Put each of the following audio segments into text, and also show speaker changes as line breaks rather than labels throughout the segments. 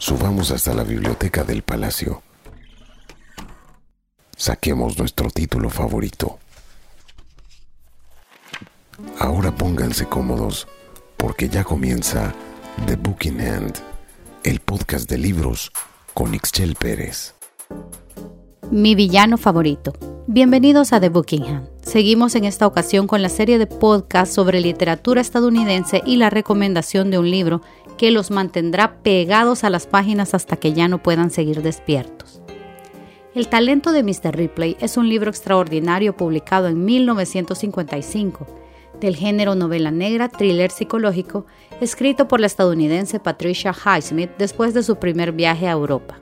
Subamos hasta la biblioteca del palacio. Saquemos nuestro título favorito. Ahora pónganse cómodos porque ya comienza The Book in Hand, el podcast de libros con Ixchel Pérez.
Mi villano favorito. Bienvenidos a The Hand. Seguimos en esta ocasión con la serie de podcasts sobre literatura estadounidense y la recomendación de un libro que los mantendrá pegados a las páginas hasta que ya no puedan seguir despiertos. El talento de Mr. Ripley es un libro extraordinario publicado en 1955 del género novela negra, thriller psicológico, escrito por la estadounidense Patricia Highsmith después de su primer viaje a Europa.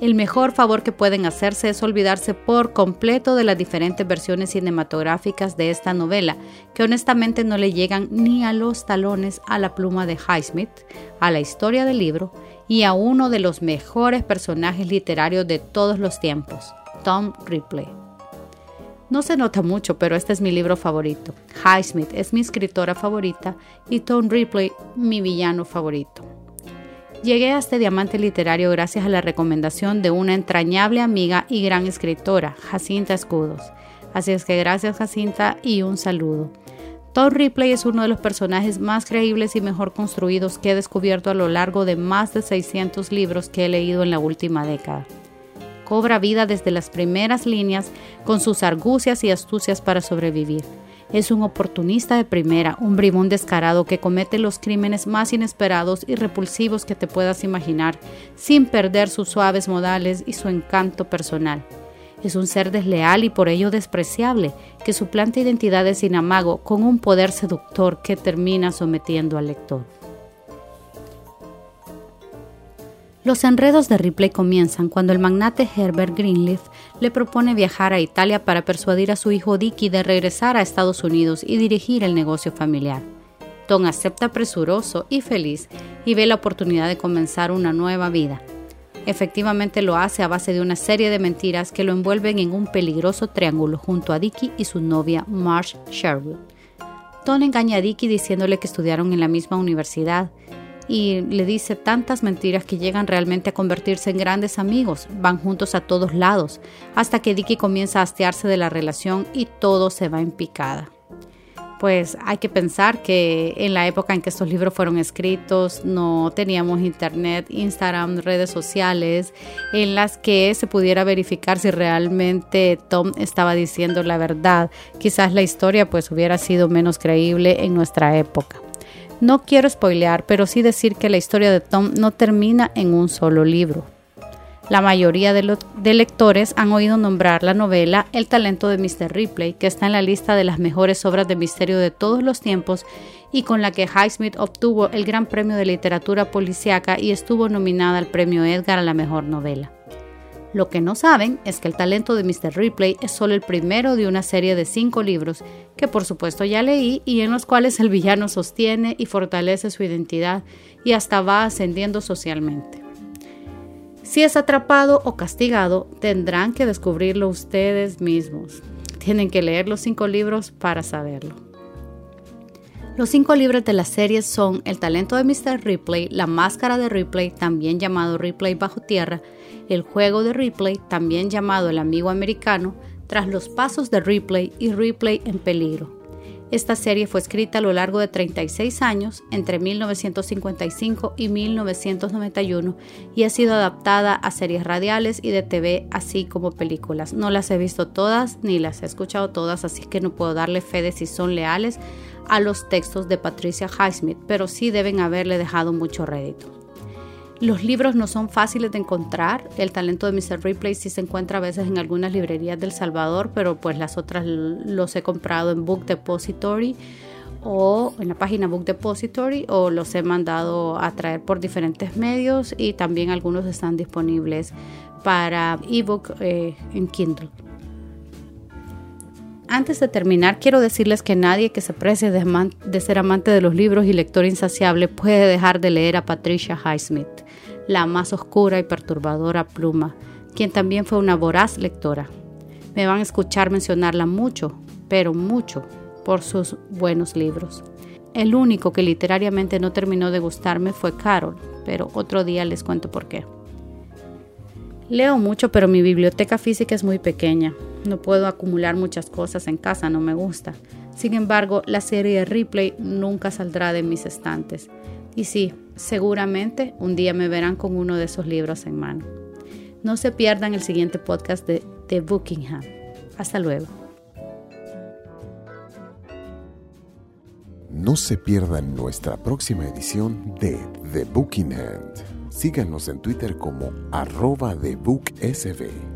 El mejor favor que pueden hacerse es olvidarse por completo de las diferentes versiones cinematográficas de esta novela, que honestamente no le llegan ni a los talones a la pluma de Highsmith, a la historia del libro y a uno de los mejores personajes literarios de todos los tiempos, Tom Ripley. No se nota mucho, pero este es mi libro favorito. Highsmith es mi escritora favorita y Tom Ripley mi villano favorito. Llegué a este diamante literario gracias a la recomendación de una entrañable amiga y gran escritora, Jacinta Escudos. Así es que gracias Jacinta y un saludo. Tom Ripley es uno de los personajes más creíbles y mejor construidos que he descubierto a lo largo de más de 600 libros que he leído en la última década cobra vida desde las primeras líneas con sus argucias y astucias para sobrevivir. Es un oportunista de primera, un bribón descarado que comete los crímenes más inesperados y repulsivos que te puedas imaginar, sin perder sus suaves modales y su encanto personal. Es un ser desleal y por ello despreciable, que suplanta identidades sin amago con un poder seductor que termina sometiendo al lector. Los enredos de Ripley comienzan cuando el magnate Herbert Greenleaf le propone viajar a Italia para persuadir a su hijo Dicky de regresar a Estados Unidos y dirigir el negocio familiar. Tom acepta presuroso y feliz y ve la oportunidad de comenzar una nueva vida. Efectivamente lo hace a base de una serie de mentiras que lo envuelven en un peligroso triángulo junto a Dicky y su novia Marsh Sherwood. Tom engaña a Dicky diciéndole que estudiaron en la misma universidad y le dice tantas mentiras que llegan realmente a convertirse en grandes amigos, van juntos a todos lados, hasta que Dicky comienza a hastearse de la relación y todo se va en picada. Pues hay que pensar que en la época en que estos libros fueron escritos no teníamos internet, Instagram, redes sociales en las que se pudiera verificar si realmente Tom estaba diciendo la verdad. Quizás la historia pues hubiera sido menos creíble en nuestra época. No quiero spoilear, pero sí decir que la historia de Tom no termina en un solo libro. La mayoría de, lectores han oído nombrar la novela El talento de Mr. Ripley, que está en la lista de las mejores obras de misterio de todos los tiempos y con la que Highsmith obtuvo el Gran Premio de Literatura Policiaca y estuvo nominada al Premio Edgar a la mejor novela. Lo que no saben es que el talento de Mr. Ripley es solo el primero de una serie de cinco libros que por supuesto ya leí y en los cuales el villano sostiene y fortalece su identidad y hasta va ascendiendo socialmente. Si es atrapado o castigado, tendrán que descubrirlo ustedes mismos. Tienen que leer los cinco libros para saberlo. Los cinco libros de la serie son El talento de Mr. Ripley, La máscara de Ripley, también llamado Ripley bajo tierra, el juego de Ripley, también llamado el amigo americano, tras los pasos de Ripley y Ripley en peligro. Esta serie fue escrita a lo largo de 36 años, entre 1955 y 1991, y ha sido adaptada a series radiales y de TV, así como películas. No las he visto todas ni las he escuchado todas, así que no puedo darle fe de si son leales a los textos de Patricia Highsmith, pero sí deben haberle dejado mucho rédito. Los libros no son fáciles de encontrar. El talento de Mr. Ripley sí se encuentra a veces en algunas librerías del Salvador, pero pues las otras los he comprado en Book Depository o en la página Book Depository o los he mandado a traer por diferentes medios y también algunos están disponibles para ebook eh, en Kindle. Antes de terminar, quiero decirles que nadie que se precie de, ser amante de los libros y lector insaciable puede dejar de leer a Patricia Highsmith la más oscura y perturbadora pluma, quien también fue una voraz lectora. Me van a escuchar mencionarla mucho, pero mucho, por sus buenos libros. El único que literariamente no terminó de gustarme fue Carol, pero otro día les cuento por qué. Leo mucho, pero mi biblioteca física es muy pequeña. No puedo acumular muchas cosas en casa, no me gusta. Sin embargo, la serie Replay nunca saldrá de mis estantes. Y sí, seguramente un día me verán con uno de esos libros en mano. No se pierdan el siguiente podcast de The Buckingham. Hasta luego.
No se pierdan nuestra próxima edición de The Booking Hand. Síganos en Twitter como arroba TheBookSB.